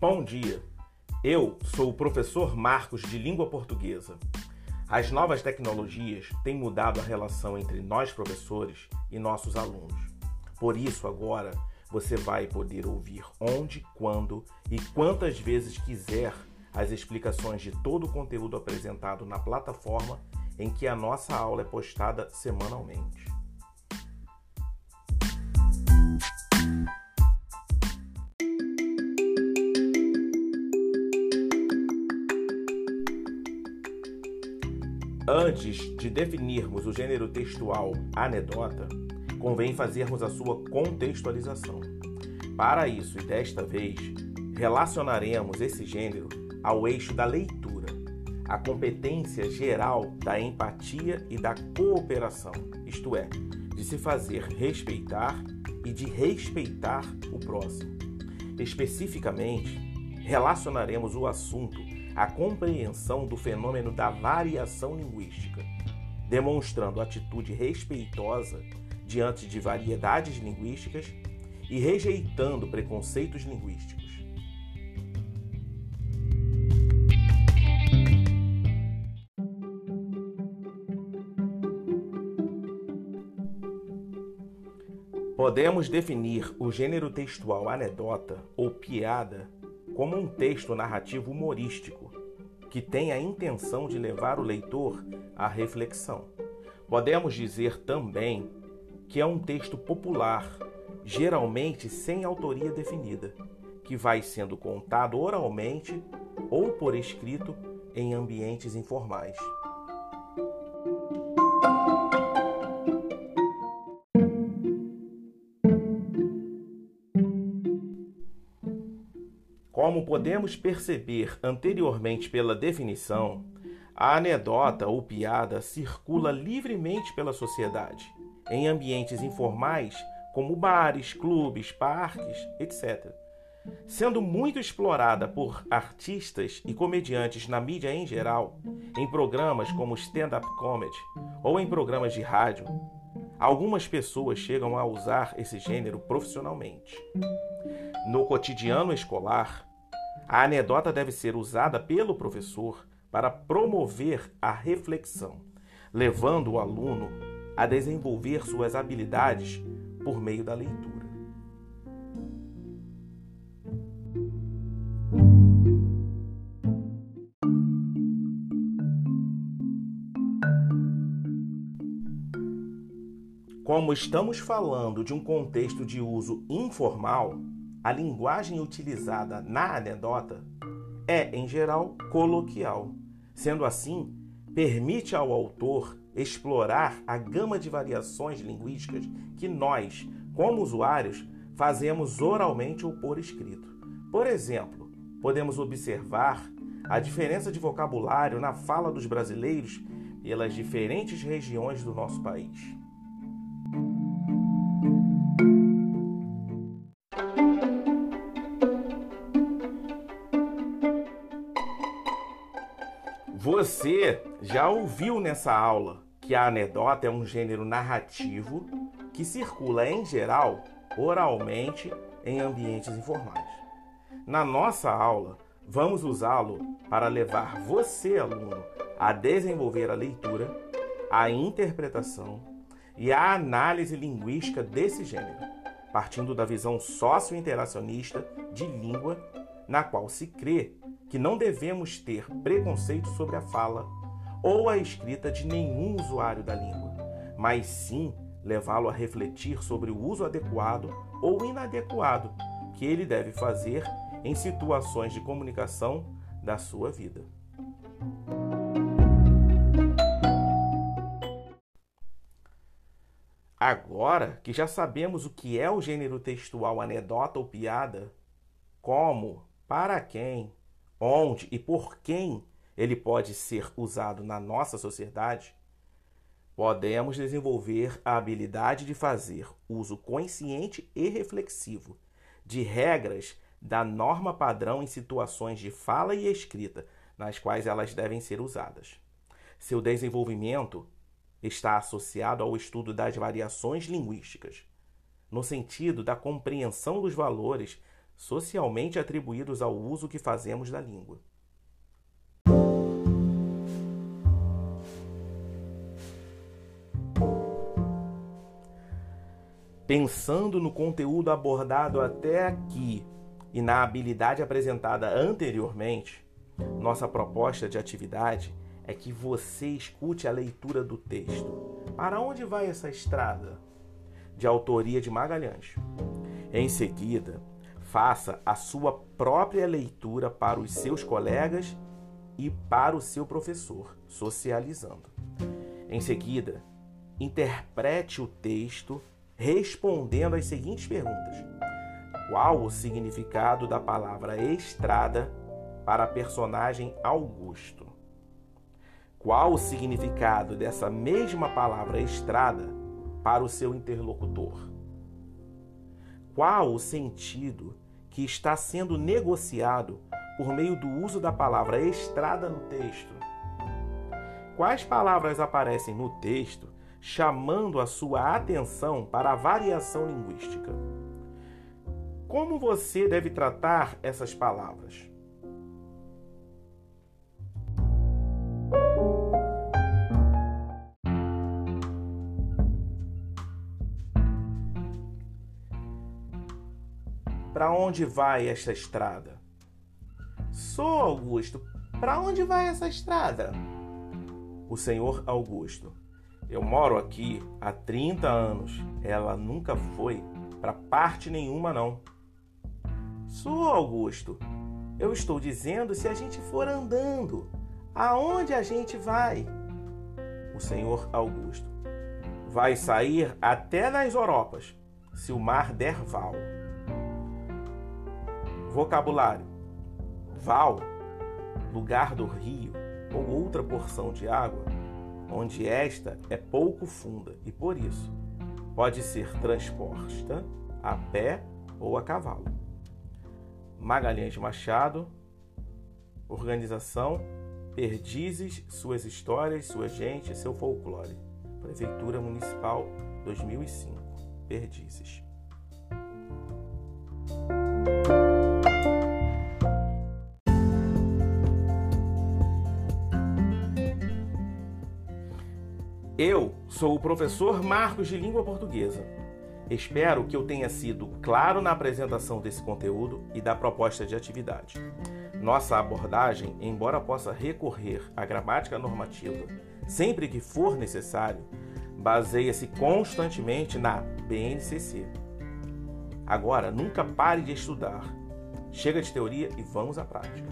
Bom dia. Eu sou o professor Marcos de Língua Portuguesa. As novas tecnologias têm mudado a relação entre nós professores e nossos alunos. Por isso, agora você vai poder ouvir onde, quando e quantas vezes quiser as explicações de todo o conteúdo apresentado na plataforma em que a nossa aula é postada semanalmente. Antes de definirmos o gênero textual anedota, convém fazermos a sua contextualização. Para isso, e desta vez, relacionaremos esse gênero ao eixo da leitura, a competência geral da empatia e da cooperação, isto é, de se fazer respeitar e de respeitar o próximo. Especificamente, relacionaremos o assunto a compreensão do fenômeno da variação linguística, demonstrando atitude respeitosa diante de variedades linguísticas e rejeitando preconceitos linguísticos. Podemos definir o gênero textual anedota ou piada como um texto narrativo humorístico que tem a intenção de levar o leitor à reflexão. Podemos dizer também que é um texto popular, geralmente sem autoria definida, que vai sendo contado oralmente ou por escrito em ambientes informais. Como podemos perceber anteriormente pela definição, a anedota ou piada circula livremente pela sociedade, em ambientes informais como bares, clubes, parques, etc. Sendo muito explorada por artistas e comediantes na mídia em geral, em programas como stand-up comedy ou em programas de rádio, algumas pessoas chegam a usar esse gênero profissionalmente. No cotidiano escolar, a anedota deve ser usada pelo professor para promover a reflexão, levando o aluno a desenvolver suas habilidades por meio da leitura. Como estamos falando de um contexto de uso informal, a linguagem utilizada na anedota é, em geral, coloquial. Sendo assim, permite ao autor explorar a gama de variações linguísticas que nós, como usuários, fazemos oralmente ou por escrito. Por exemplo, podemos observar a diferença de vocabulário na fala dos brasileiros pelas diferentes regiões do nosso país. Você já ouviu nessa aula que a anedota é um gênero narrativo que circula em geral oralmente em ambientes informais. Na nossa aula, vamos usá-lo para levar você, aluno, a desenvolver a leitura, a interpretação e a análise linguística desse gênero, partindo da visão socio-interacionista de língua, na qual se crê que não devemos ter preconceito sobre a fala ou a escrita de nenhum usuário da língua, mas sim levá-lo a refletir sobre o uso adequado ou inadequado que ele deve fazer em situações de comunicação da sua vida. Agora que já sabemos o que é o gênero textual anedota ou piada, como, para quem onde e por quem ele pode ser usado na nossa sociedade, podemos desenvolver a habilidade de fazer uso consciente e reflexivo de regras da norma padrão em situações de fala e escrita nas quais elas devem ser usadas. Seu desenvolvimento está associado ao estudo das variações linguísticas, no sentido da compreensão dos valores socialmente atribuídos ao uso que fazemos da língua. Pensando no conteúdo abordado até aqui e na habilidade apresentada anteriormente, nossa proposta de atividade é que você escute a leitura do texto. Para onde vai essa estrada? De autoria de Magalhães. Em seguida, faça a sua própria leitura para os seus colegas e para o seu professor, socializando. Em seguida, interprete o texto respondendo as seguintes perguntas: Qual o significado da palavra estrada para a personagem Augusto? Qual o significado dessa mesma palavra estrada para o seu interlocutor? Qual o sentido que está sendo negociado por meio do uso da palavra estrada no texto? Quais palavras aparecem no texto chamando a sua atenção para a variação linguística. Como você deve tratar essas palavras? Para onde vai esta estrada? Sou Augusto. Para onde vai essa estrada? O senhor Augusto. Eu moro aqui há 30 anos. Ela nunca foi para parte nenhuma, não. Sou Augusto. Eu estou dizendo se a gente for andando. Aonde a gente vai? O senhor Augusto. Vai sair até nas Europas, se o mar der val. Vocabulário: val, lugar do rio ou outra porção de água onde esta é pouco funda e por isso pode ser transposta a pé ou a cavalo. Magalhães Machado, Organização Perdizes, Suas Histórias, Sua Gente, Seu Folclore. Prefeitura Municipal 2005. Perdizes. Eu sou o professor Marcos de Língua Portuguesa. Espero que eu tenha sido claro na apresentação desse conteúdo e da proposta de atividade. Nossa abordagem, embora possa recorrer à gramática normativa sempre que for necessário, baseia-se constantemente na BNCC. Agora, nunca pare de estudar. Chega de teoria e vamos à prática.